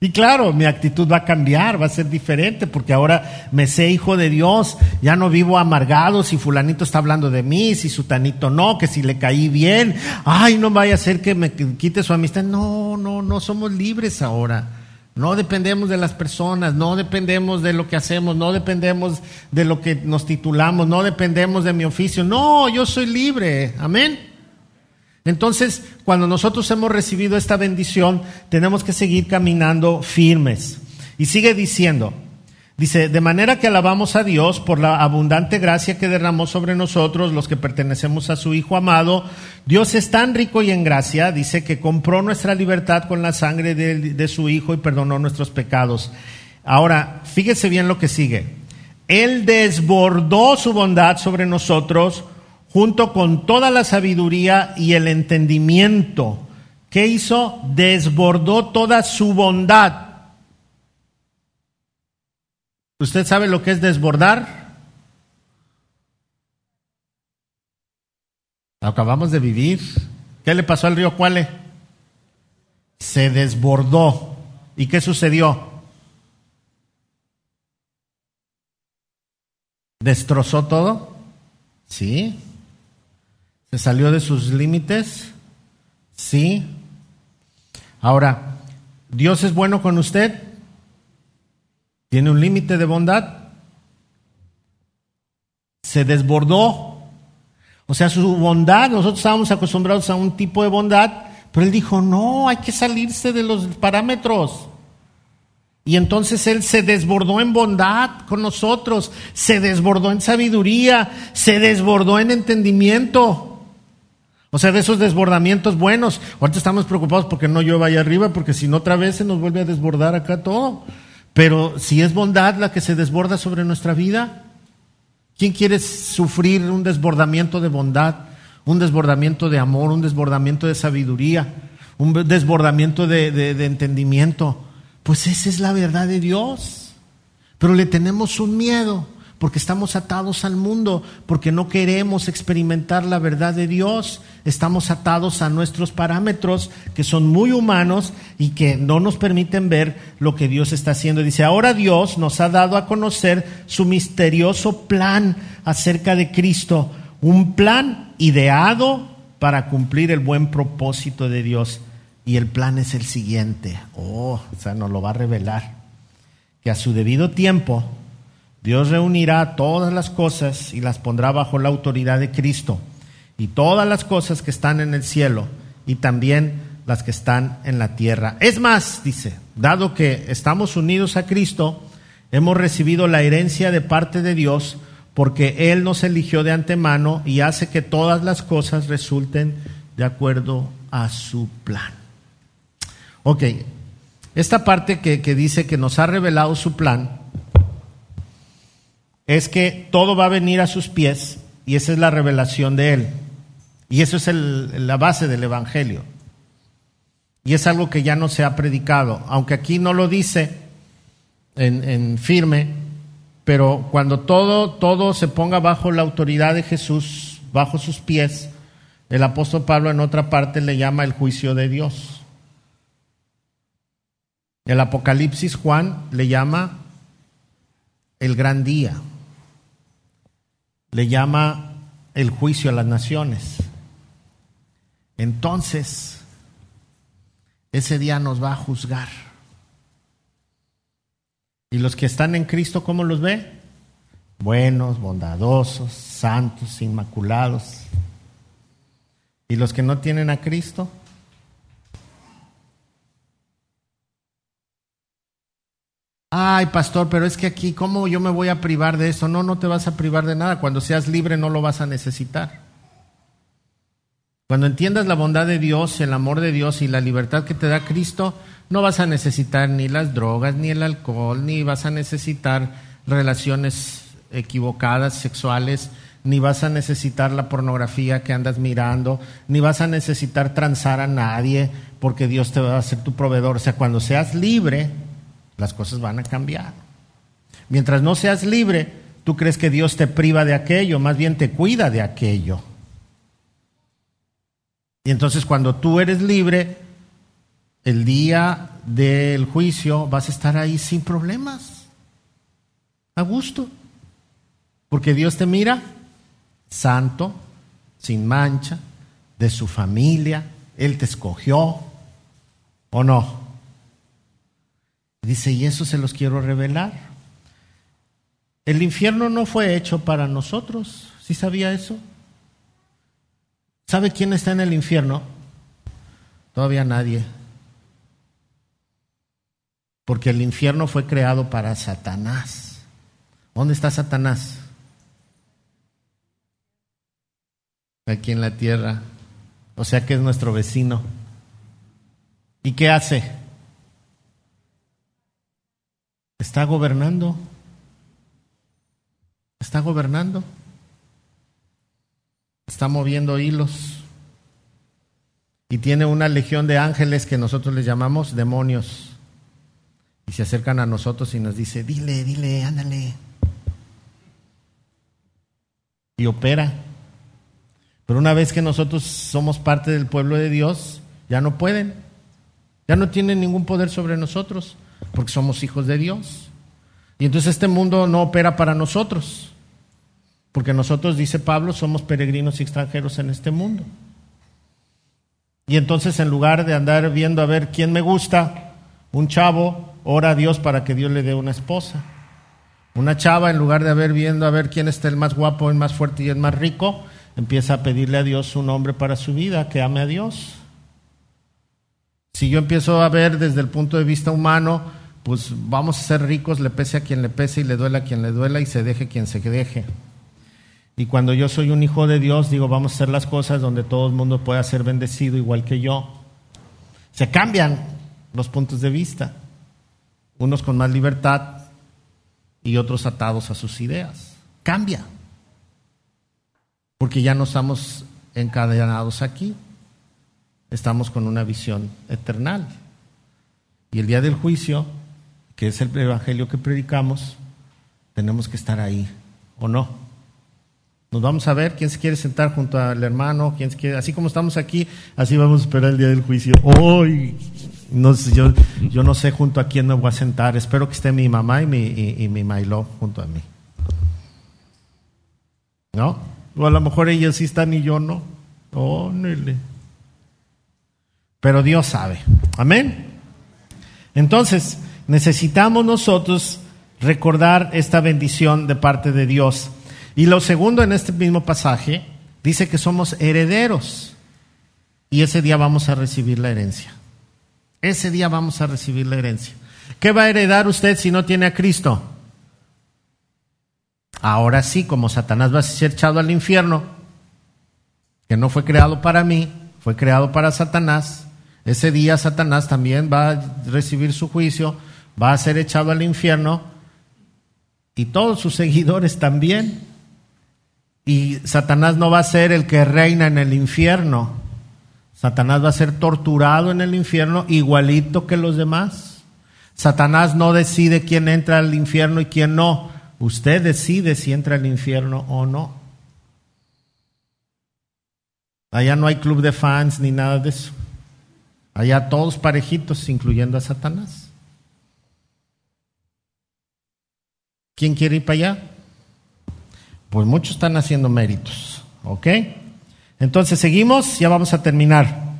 Y claro, mi actitud va a cambiar, va a ser diferente, porque ahora me sé hijo de Dios, ya no vivo amargado si fulanito está hablando de mí, si sutanito no, que si le caí bien, ay, no vaya a ser que me quite su amistad. No, no, no, somos libres ahora. No dependemos de las personas, no dependemos de lo que hacemos, no dependemos de lo que nos titulamos, no dependemos de mi oficio. No, yo soy libre. Amén. Entonces, cuando nosotros hemos recibido esta bendición, tenemos que seguir caminando firmes. Y sigue diciendo, dice, de manera que alabamos a Dios por la abundante gracia que derramó sobre nosotros, los que pertenecemos a su Hijo amado. Dios es tan rico y en gracia, dice que compró nuestra libertad con la sangre de, su Hijo y perdonó nuestros pecados. Ahora, fíjese bien lo que sigue. Él desbordó su bondad sobre nosotros junto con toda la sabiduría y el entendimiento. ¿Qué hizo? Desbordó toda su bondad. ¿Usted sabe lo que es desbordar? acabamos de vivir. ¿Qué le pasó al río Cuale? Se desbordó. ¿Y qué sucedió? ¿Destrozó todo? Sí. ¿Se salió de sus límites? Sí. Ahora, ¿Dios es bueno con usted? ¿Tiene un límite de bondad? Se desbordó. O sea, su bondad, nosotros estábamos acostumbrados a un tipo de bondad, pero él dijo, no, hay que salirse de los parámetros. Y entonces Él se desbordó en bondad con nosotros, se desbordó en sabiduría, se desbordó en entendimiento. O sea, de esos desbordamientos buenos. Ahorita estamos preocupados porque no llueva allá arriba, porque si no otra vez se nos vuelve a desbordar acá todo. Pero si es bondad la que se desborda sobre nuestra vida, ¿quién quiere sufrir un desbordamiento de bondad, un desbordamiento de amor, un desbordamiento de sabiduría, un desbordamiento de, de entendimiento? Pues esa es la verdad de Dios. Pero le tenemos un miedo porque estamos atados al mundo, porque no queremos experimentar la verdad de Dios, estamos atados a nuestros parámetros que son muy humanos y que no nos permiten ver lo que Dios está haciendo. Dice, ahora Dios nos ha dado a conocer su misterioso plan acerca de Cristo, un plan ideado para cumplir el buen propósito de Dios. Y el plan es el siguiente, oh, o sea, nos lo va a revelar, que a su debido tiempo, Dios reunirá todas las cosas y las pondrá bajo la autoridad de Cristo, y todas las cosas que están en el cielo y también las que están en la tierra. Es más, dice, dado que estamos unidos a Cristo, hemos recibido la herencia de parte de Dios, porque Él nos eligió de antemano y hace que todas las cosas resulten de acuerdo a su plan. Ok, esta parte que, que dice que nos ha revelado su plan, es que todo va a venir a sus pies y esa es la revelación de Él. Y eso es la base del Evangelio. Y es algo que ya no se ha predicado, aunque aquí no lo dice en, en firme, pero cuando todo, todo se ponga bajo la autoridad de Jesús, bajo sus pies, el apóstol Pablo en otra parte le llama el juicio de Dios. El Apocalipsis Juan le llama el gran día le llama el juicio a las naciones. Entonces, ese día nos va a juzgar. ¿Y los que están en Cristo, cómo los ve? Buenos, bondadosos, santos, inmaculados. ¿Y los que no tienen a Cristo? Ay, pastor, pero es que aquí, ¿cómo yo me voy a privar de eso? No, no te vas a privar de nada. Cuando seas libre no lo vas a necesitar. Cuando entiendas la bondad de Dios, el amor de Dios y la libertad que te da Cristo, no vas a necesitar ni las drogas, ni el alcohol, ni vas a necesitar relaciones equivocadas sexuales, ni vas a necesitar la pornografía que andas mirando, ni vas a necesitar transar a nadie, porque Dios te va a ser tu proveedor. O sea, cuando seas libre, las cosas van a cambiar. Mientras no seas libre, tú crees que Dios te priva de aquello, más bien te cuida de aquello. Y entonces cuando tú eres libre, el día del juicio vas a estar ahí sin problemas, a gusto, porque Dios te mira santo, sin mancha, de su familia, Él te escogió, ¿o no? Dice, y eso se los quiero revelar. El infierno no fue hecho para nosotros, ¿sí sabía eso? ¿Sabe quién está en el infierno? Todavía nadie. Porque el infierno fue creado para Satanás. ¿Dónde está Satanás? Aquí en la tierra. O sea que es nuestro vecino. ¿Y qué hace? Está gobernando. Está gobernando está moviendo hilos y tiene una legión de ángeles que nosotros les llamamos demonios. Y se acercan a nosotros y nos dice, dile, dile, ándale. Y opera. Pero una vez que nosotros somos parte del pueblo de Dios, ya no pueden. Ya no tienen ningún poder sobre nosotros, porque somos hijos de Dios. Y entonces este mundo no opera para nosotros. Porque nosotros, dice Pablo, somos peregrinos y extranjeros en este mundo. Y entonces en lugar de andar viendo a ver quién me gusta, un chavo ora a Dios para que Dios le dé una esposa. Una chava, en lugar de haber viendo a ver quién está el más guapo, el más fuerte y el más rico, empieza a pedirle a Dios un hombre para su vida, que ame a Dios. Si yo empiezo a ver desde el punto de vista humano, pues vamos a ser ricos, le pese a quien le pese y le duela a quien le duela y se deje quien se deje. Y cuando yo soy un hijo de Dios, digo, vamos a hacer las cosas donde todo el mundo pueda ser bendecido igual que yo. Se cambian los puntos de vista, unos con más libertad y otros atados a sus ideas. Cambia, porque ya no estamos encadenados aquí, estamos con una visión eternal. Y el día del juicio, que es el evangelio que predicamos, tenemos que estar ahí, ¿o no? Nos vamos a ver quién se quiere sentar junto al hermano, quién se quiere, así como estamos aquí, así vamos a esperar el día del juicio. Hoy, yo, yo no sé junto a quién me voy a sentar. Espero que esté mi mamá y mi, y, mi Milo junto a mí. ¿No? O a lo mejor ellos sí están y yo no. Oh, Pero Dios sabe. Amén. Entonces, necesitamos nosotros recordar esta bendición de parte de Dios. Y lo segundo en este mismo pasaje dice que somos herederos y ese día vamos a recibir la herencia. Ese día vamos a recibir la herencia. ¿Qué va a heredar usted si no tiene a Cristo? Ahora sí, como Satanás va a ser echado al infierno, que no fue creado para mí, fue creado para Satanás, ese día Satanás también va a recibir su juicio, va a ser echado al infierno y todos sus seguidores también. Y Satanás no va a ser el que reina en el infierno. Satanás va a ser torturado en el infierno igualito que los demás. Satanás no decide quién entra al infierno y quién no. Usted decide si entra al infierno o no. Allá no hay club de fans ni nada de eso. Allá todos parejitos, incluyendo a Satanás. ¿Quién quiere ir para allá? Pues muchos están haciendo méritos. ¿Ok? Entonces seguimos, ya vamos a terminar.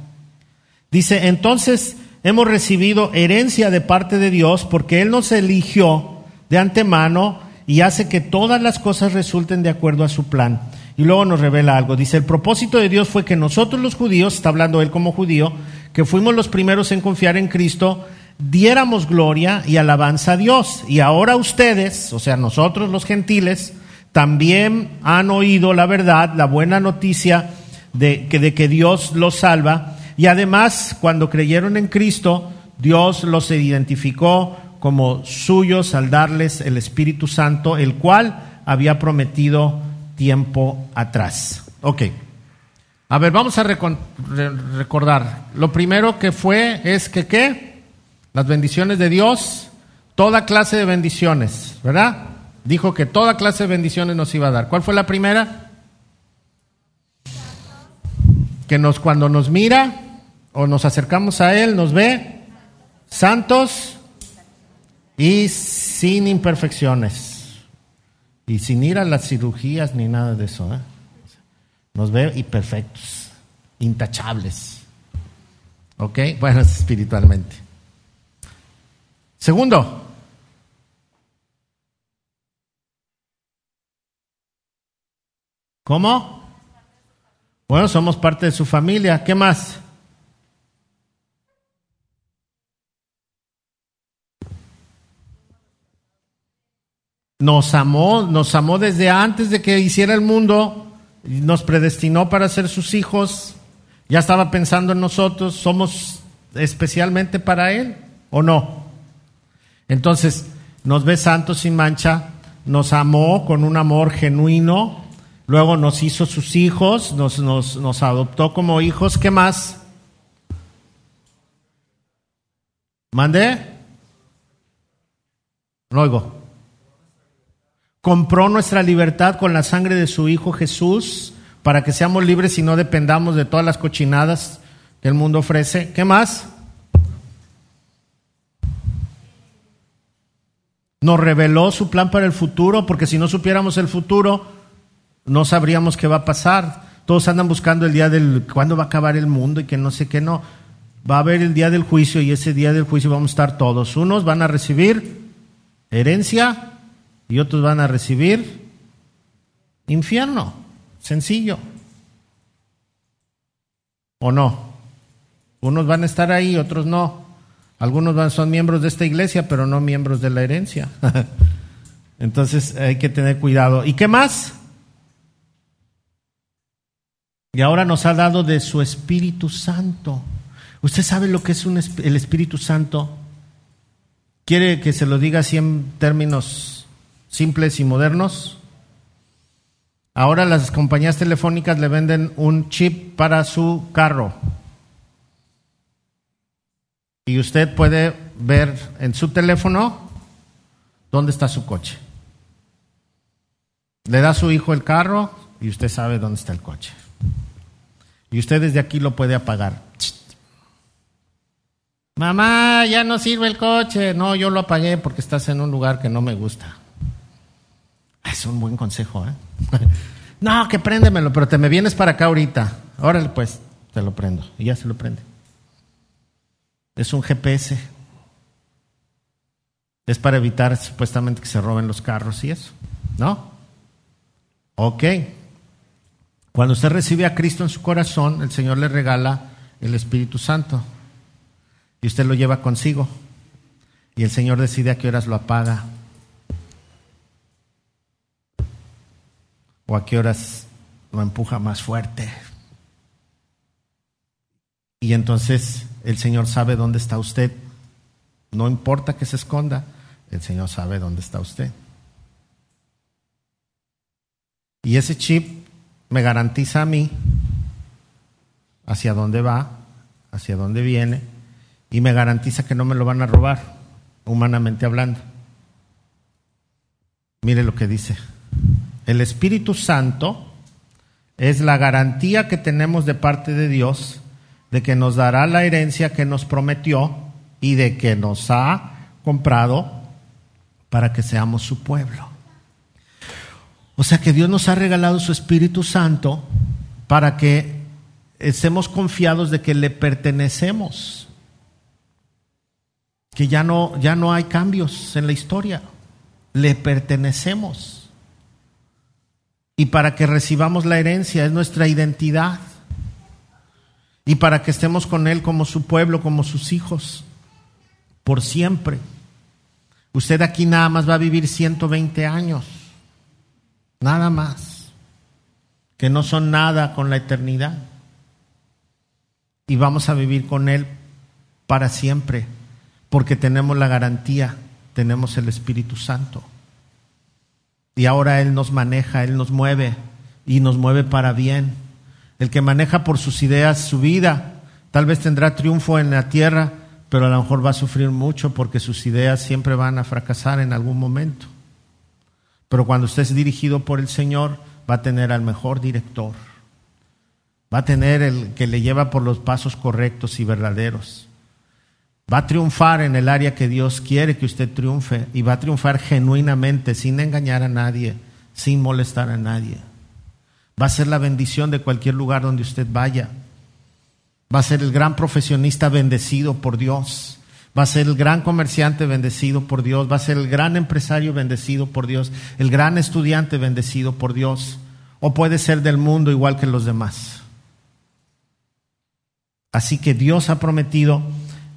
Dice, entonces hemos recibido herencia de parte de Dios porque Él nos eligió de antemano y hace que todas las cosas resulten de acuerdo a su plan. Y luego nos revela algo. Dice, el propósito de Dios fue que nosotros los judíos, está hablando Él como judío, que fuimos los primeros en confiar en Cristo, diéramos gloria y alabanza a Dios. Y ahora ustedes, o sea, nosotros los gentiles, también han oído la verdad, la buena noticia de que, de que Dios los salva. Y además, cuando creyeron en Cristo, Dios los identificó como suyos al darles el Espíritu Santo, el cual había prometido tiempo atrás. Ok. A ver, vamos a recordar. Lo primero que fue es que qué? Las bendiciones de Dios, toda clase de bendiciones, ¿verdad? Dijo que toda clase de bendiciones nos iba a dar. ¿Cuál fue la primera? Que nos cuando nos mira o nos acercamos a él, nos ve santos y sin imperfecciones. Y sin ir a las cirugías ni nada de eso. ¿eh? Nos ve y perfectos, intachables. ¿Ok? Bueno, espiritualmente. Segundo. ¿Cómo? Bueno, somos parte de su familia. ¿Qué más? Nos amó, nos amó desde antes de que hiciera el mundo, nos predestinó para ser sus hijos, ya estaba pensando en nosotros, somos especialmente para Él, ¿o no? Entonces, nos ve santos sin mancha, nos amó con un amor genuino, luego nos hizo sus hijos, nos, nos, nos adoptó como hijos, ¿qué más? ¿Mandé? Luego compró nuestra libertad con la sangre de su Hijo Jesús para que seamos libres y no dependamos de todas las cochinadas que el mundo ofrece. ¿Qué más? Nos reveló su plan para el futuro, porque si no supiéramos el futuro, no sabríamos qué va a pasar. Todos andan buscando el día del, cuándo va a acabar el mundo y que no sé qué no. Va a haber el día del juicio y ese día del juicio vamos a estar todos. Unos van a recibir herencia y otros van a recibir infierno. Sencillo. ¿O no? Unos van a estar ahí, otros no. Algunos van, son miembros de esta iglesia, pero no miembros de la herencia. Entonces hay que tener cuidado. ¿Y qué más? Y ahora nos ha dado de su Espíritu Santo. ¿Usted sabe lo que es el Espíritu Santo? ¿Quiere que se lo diga así en términos simples y modernos. Ahora las compañías telefónicas le venden un chip para su carro. Y usted puede ver en su teléfono dónde está su coche. Le da a su hijo el carro y usted sabe dónde está el coche. Y usted desde aquí lo puede apagar. Mamá, ya no sirve el coche. No, yo lo apagué porque estás en un lugar que no me gusta. Es un buen consejo, ¿eh? no, que préndemelo, pero te me vienes para acá ahorita. Órale, pues, te lo prendo. Y ya se lo prende. Es un GPS. Es para evitar supuestamente que se roben los carros y eso. ¿No? Ok. Cuando usted recibe a Cristo en su corazón, el Señor le regala el Espíritu Santo. Y usted lo lleva consigo. Y el Señor decide a qué horas lo apaga o a qué horas lo empuja más fuerte. Y entonces el Señor sabe dónde está usted. No importa que se esconda, el Señor sabe dónde está usted. Y ese chip me garantiza a mí hacia dónde va, hacia dónde viene, y me garantiza que no me lo van a robar, humanamente hablando. Mire lo que dice. El Espíritu Santo es la garantía que tenemos de parte de Dios de que nos dará la herencia que nos prometió y de que nos ha comprado para que seamos su pueblo. O sea que Dios nos ha regalado su Espíritu Santo para que estemos confiados de que le pertenecemos, que ya no, ya no hay cambios en la historia, le pertenecemos y para que recibamos la herencia, es nuestra identidad. Y para que estemos con Él como su pueblo, como sus hijos, por siempre. Usted aquí nada más va a vivir 120 años, nada más. que no son nada con la eternidad. Y vamos a vivir con Él para siempre, porque tenemos la garantía, tenemos el Espíritu Santo. Y ahora Él nos maneja, Él nos mueve y nos mueve para bien. El que maneja por sus ideas su vida, tal vez tendrá triunfo en la tierra, pero a lo mejor va a sufrir mucho porque sus ideas siempre van a fracasar en algún momento. Pero cuando usted es dirigido por el Señor, va a tener al mejor director. Va a tener el que le lleva por los pasos correctos y verdaderos. Va a triunfar en el área que Dios quiere que usted triunfe y va a triunfar genuinamente, sin engañar a nadie, sin molestar a nadie. Va a ser la bendición de cualquier lugar donde usted vaya. Va a ser el gran profesionista bendecido por Dios va a ser el gran comerciante bendecido por Dios, va a ser el gran empresario bendecido por Dios, el gran estudiante bendecido por Dios, o puede ser del mundo igual que los demás. Así que Dios ha prometido,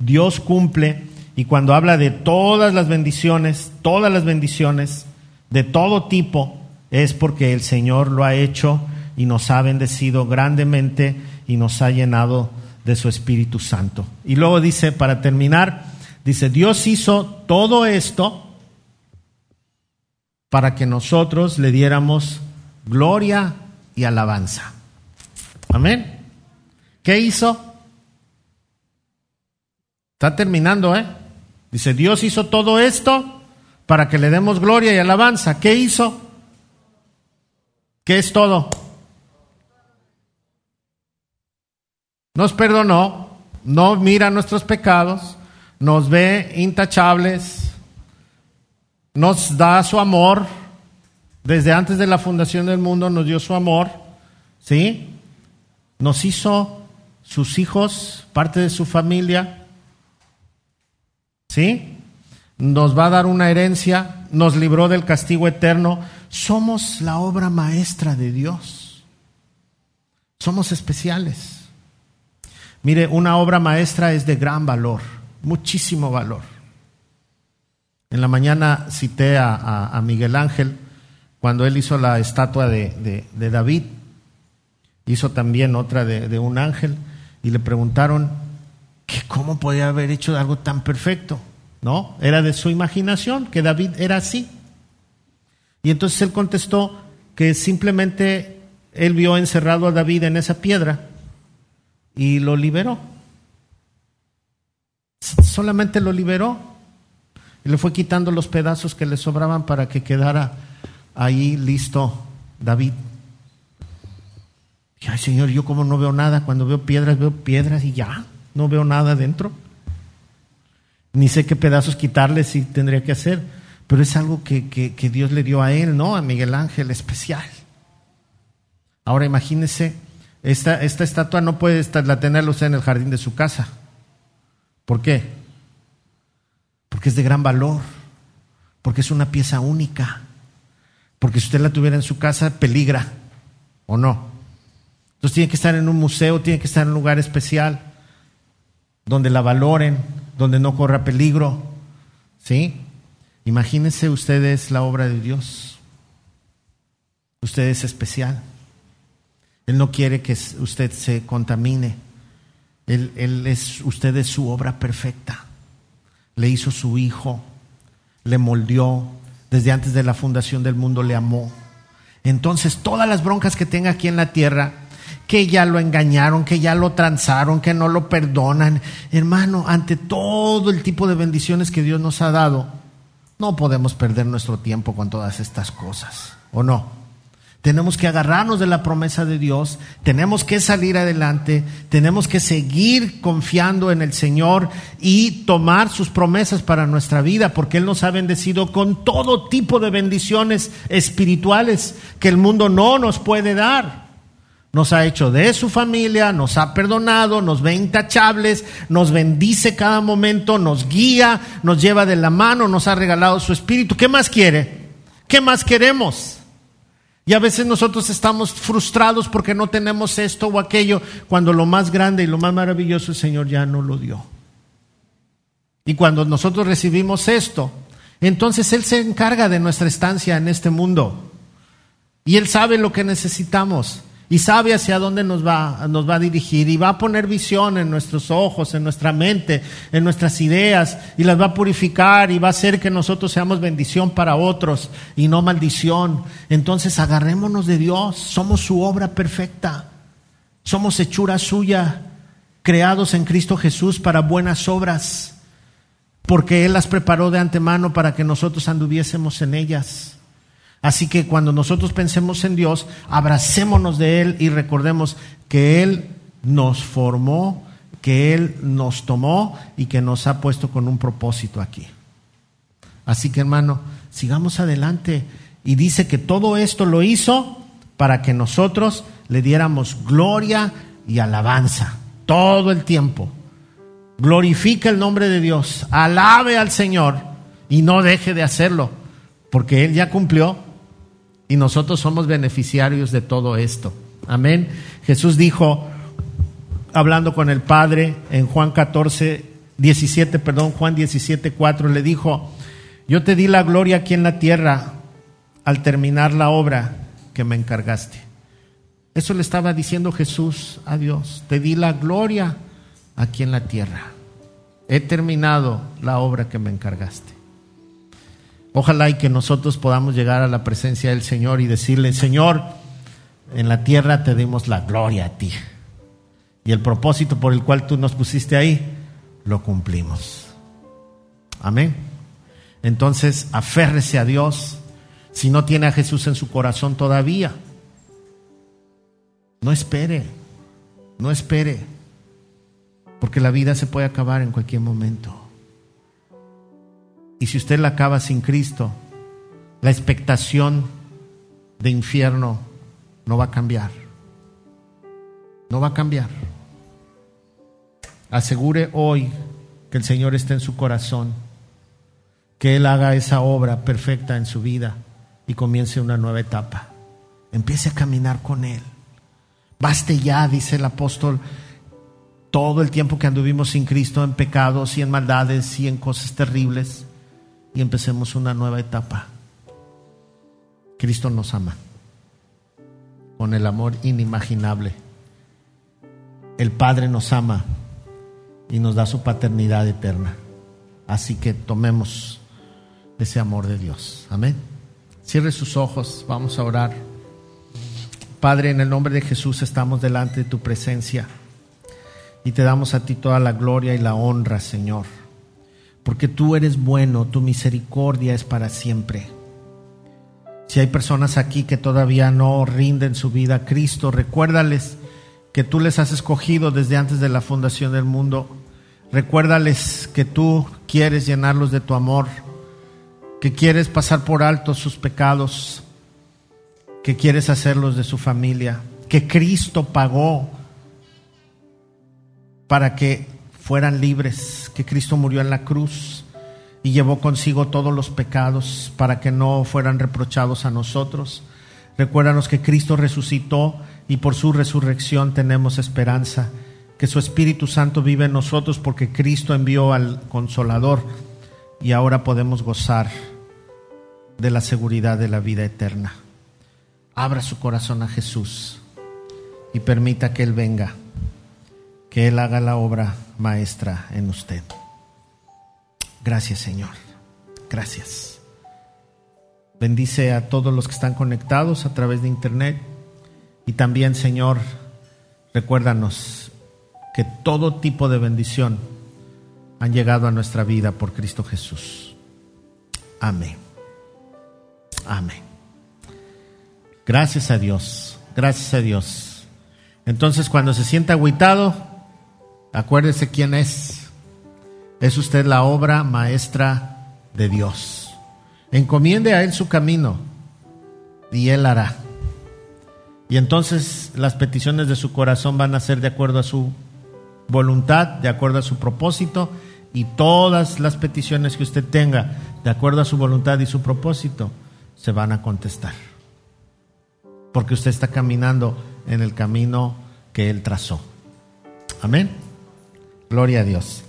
Dios cumple, y cuando habla de todas las bendiciones, todas las bendiciones, de todo tipo, es porque el Señor lo ha hecho y nos ha bendecido grandemente y nos ha llenado de su Espíritu Santo. Y luego dice, para terminar, dice, Dios hizo todo esto para que nosotros le diéramos gloria y alabanza. Amén. ¿Qué hizo? Está terminando, ¿eh? Dice, Dios hizo todo esto para que le demos gloria y alabanza. ¿Qué hizo? ¿Qué es todo? Nos perdonó, no mira nuestros pecados, nos ve intachables, nos da su amor. Desde antes de la fundación del mundo nos dio su amor, ¿sí? Nos hizo sus hijos, parte de su familia, ¿sí? Nos va a dar una herencia, nos libró del castigo eterno. Somos la obra maestra de Dios. Somos especiales. Mire, una obra maestra es de gran valor, muchísimo valor. En la mañana cité a, Miguel Ángel cuando él hizo la estatua de, David, hizo también otra de, un ángel y le preguntaron cómo podía haber hecho algo tan perfecto, ¿no? Era de su imaginación, que David era así. Y entonces él contestó que simplemente él vio encerrado a David en esa piedra y lo liberó. Solamente lo liberó y le fue quitando los pedazos que le sobraban para que quedara ahí listo David. ay Señor, yo como no veo nada, cuando veo piedras, veo piedras y ya, no veo nada dentro. Ni sé qué pedazos quitarle si tendría que hacer, pero es algo que, que Dios le dio a él, ¿no? A Miguel Ángel especial. Ahora imagínese esta, estatua no puede estar, la tenerla usted en el jardín de su casa. ¿Por qué? Porque es de gran valor, porque es una pieza única, porque si usted la tuviera en su casa, peligra, ¿o no? Entonces tiene que estar en un museo, tiene que estar en un lugar especial, donde la valoren, donde no corra peligro, ¿sí? Imagínense ustedes la obra de Dios. Usted es especial. Él no quiere que usted se contamine. Él, es, usted es su obra perfecta. Le hizo su hijo, le moldeó, desde antes de la fundación del mundo le amó. Entonces, todas las broncas que tenga aquí en la tierra, que ya lo engañaron, que ya lo transaron, que no lo perdonan, hermano, ante todo el tipo de bendiciones que Dios nos ha dado, no podemos perder nuestro tiempo con todas estas cosas, ¿o no? Tenemos que agarrarnos de la promesa de Dios, tenemos que salir adelante, tenemos que seguir confiando en el Señor y tomar sus promesas para nuestra vida, porque Él nos ha bendecido con todo tipo de bendiciones espirituales que el mundo no nos puede dar. Nos ha hecho de su familia, nos ha perdonado, nos ve intachables, nos bendice cada momento, nos guía, nos lleva de la mano, nos ha regalado su espíritu. ¿Qué más quiere? ¿Qué más queremos? Y a veces nosotros estamos frustrados porque no tenemos esto o aquello, cuando lo más grande y lo más maravilloso el Señor ya no lo dio. Y cuando nosotros recibimos esto, entonces Él se encarga de nuestra estancia en este mundo. Y Él sabe lo que necesitamos. Y sabe hacia dónde nos va, nos va a dirigir y va a poner visión en nuestros ojos, en nuestra mente, en nuestras ideas y las va a purificar y va a hacer que nosotros seamos bendición para otros y no maldición. Entonces agarrémonos de Dios, somos su obra perfecta, somos hechura suya, creados en Cristo Jesús para buenas obras, porque Él las preparó de antemano para que nosotros anduviésemos en ellas. Así que cuando nosotros pensemos en Dios, abracémonos de Él y recordemos que Él nos formó, que Él nos tomó y que nos ha puesto con un propósito aquí. Así que hermano, sigamos adelante. Y dice que todo esto lo hizo para que nosotros le diéramos gloria y alabanza todo el tiempo. Glorifica el nombre de Dios, alabe al Señor y no deje de hacerlo, porque Él ya cumplió y nosotros somos beneficiarios de todo esto. Amén. Jesús dijo, hablando con el Padre en Juan 14, 17, perdón, Juan 17, 4, le dijo, yo te di la gloria aquí en la tierra al terminar la obra que me encargaste. Eso le estaba diciendo Jesús a Dios, te di la gloria aquí en la tierra. He terminado la obra que me encargaste. Ojalá y que nosotros podamos llegar a la presencia del Señor y decirle, Señor, en la tierra te dimos la gloria a ti. Y el propósito por el cual tú nos pusiste ahí, lo cumplimos. Amén. Entonces, aférrese a Dios. Si no tiene a Jesús en su corazón todavía, no espere, no espere, porque la vida se puede acabar en cualquier momento. Y si usted la acaba sin Cristo, la expectación de infierno no va a cambiar. No va a cambiar. Asegure hoy que el Señor esté en su corazón, que Él haga esa obra perfecta en su vida y comience una nueva etapa. Empiece a caminar con Él. Baste ya, dice el apóstol, todo el tiempo que anduvimos sin Cristo en pecados y en maldades y en cosas terribles y empecemos una nueva etapa. Cristo nos ama con el amor inimaginable. El Padre nos ama y nos da su paternidad eterna. Así que tomemos ese amor de Dios. Amén. Cierre sus ojos, vamos a orar. Padre, en el nombre de Jesús estamos delante de tu presencia y te damos a ti toda la gloria y la honra, Señor porque tú eres bueno, tu misericordia es para siempre. Si hay personas aquí que todavía no rinden su vida a Cristo, recuérdales que tú les has escogido desde antes de la fundación del mundo. Recuérdales que tú quieres llenarlos de tu amor, que quieres pasar por alto sus pecados, que quieres hacerlos de su familia, que Cristo pagó para que fueran libres, que Cristo murió en la cruz y llevó consigo todos los pecados para que no fueran reprochados a nosotros. Recuérdanos que Cristo resucitó y por su resurrección tenemos esperanza, que su Espíritu Santo vive en nosotros porque Cristo envió al Consolador y ahora podemos gozar de la seguridad de la vida eterna. Abra su corazón a Jesús y permita que Él venga que Él haga la obra maestra en usted. Gracias Señor, gracias. Bendice a todos los que están conectados a través de internet y también Señor, recuérdanos que todo tipo de bendición han llegado a nuestra vida por Cristo Jesús. Amén. Amén. Gracias a Dios, gracias a Dios. Entonces cuando se sienta agüitado, Acuérdese quién es. Es usted la obra maestra de Dios. Encomiende a Él su camino y Él hará. Y entonces las peticiones de su corazón van a ser de acuerdo a su voluntad, de acuerdo a su propósito, y todas las peticiones que usted tenga, de acuerdo a su voluntad y su propósito, se van a contestar. Porque usted está caminando en el camino que Él trazó. Amén. Gloria a Dios.